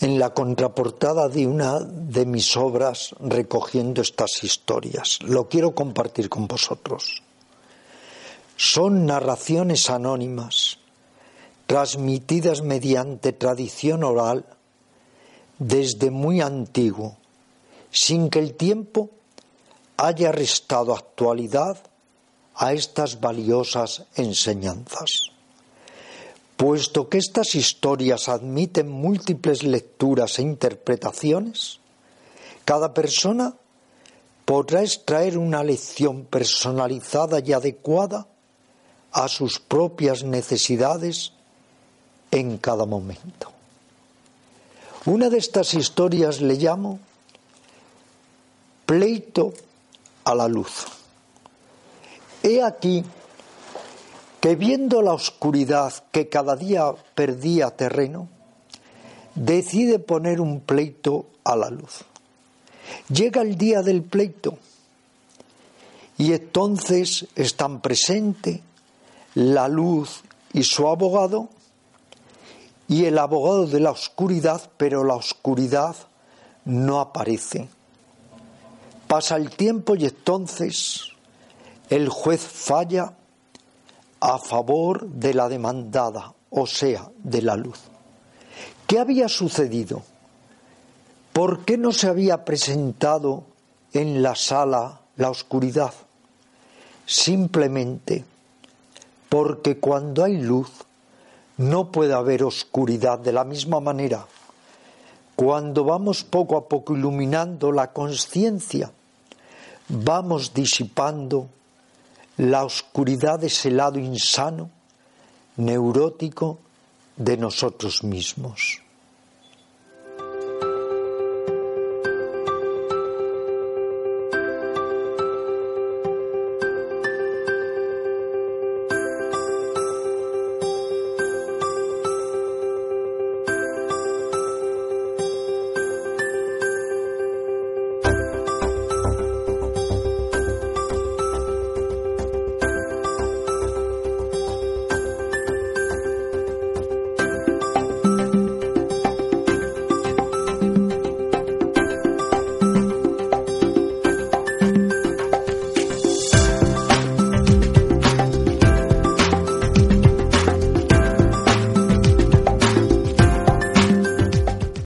en la contraportada de una de mis obras recogiendo estas historias. Lo quiero compartir con vosotros. Son narraciones anónimas, transmitidas mediante tradición oral desde muy antiguo, sin que el tiempo haya restado actualidad a estas valiosas enseñanzas. Puesto que estas historias admiten múltiples lecturas e interpretaciones, cada persona podrá extraer una lección personalizada y adecuada a sus propias necesidades en cada momento. Una de estas historias le llamo pleito a la luz. He aquí que viendo la oscuridad que cada día perdía terreno, decide poner un pleito a la luz. Llega el día del pleito y entonces están presentes la luz y su abogado y el abogado de la oscuridad, pero la oscuridad no aparece. Pasa el tiempo y entonces el juez falla a favor de la demandada, o sea, de la luz. ¿Qué había sucedido? ¿Por qué no se había presentado en la sala la oscuridad? Simplemente porque cuando hay luz no puede haber oscuridad de la misma manera. Cuando vamos poco a poco iluminando la conciencia, vamos disipando la oscuridad de ese lado insano, neurótico de nosotros mismos.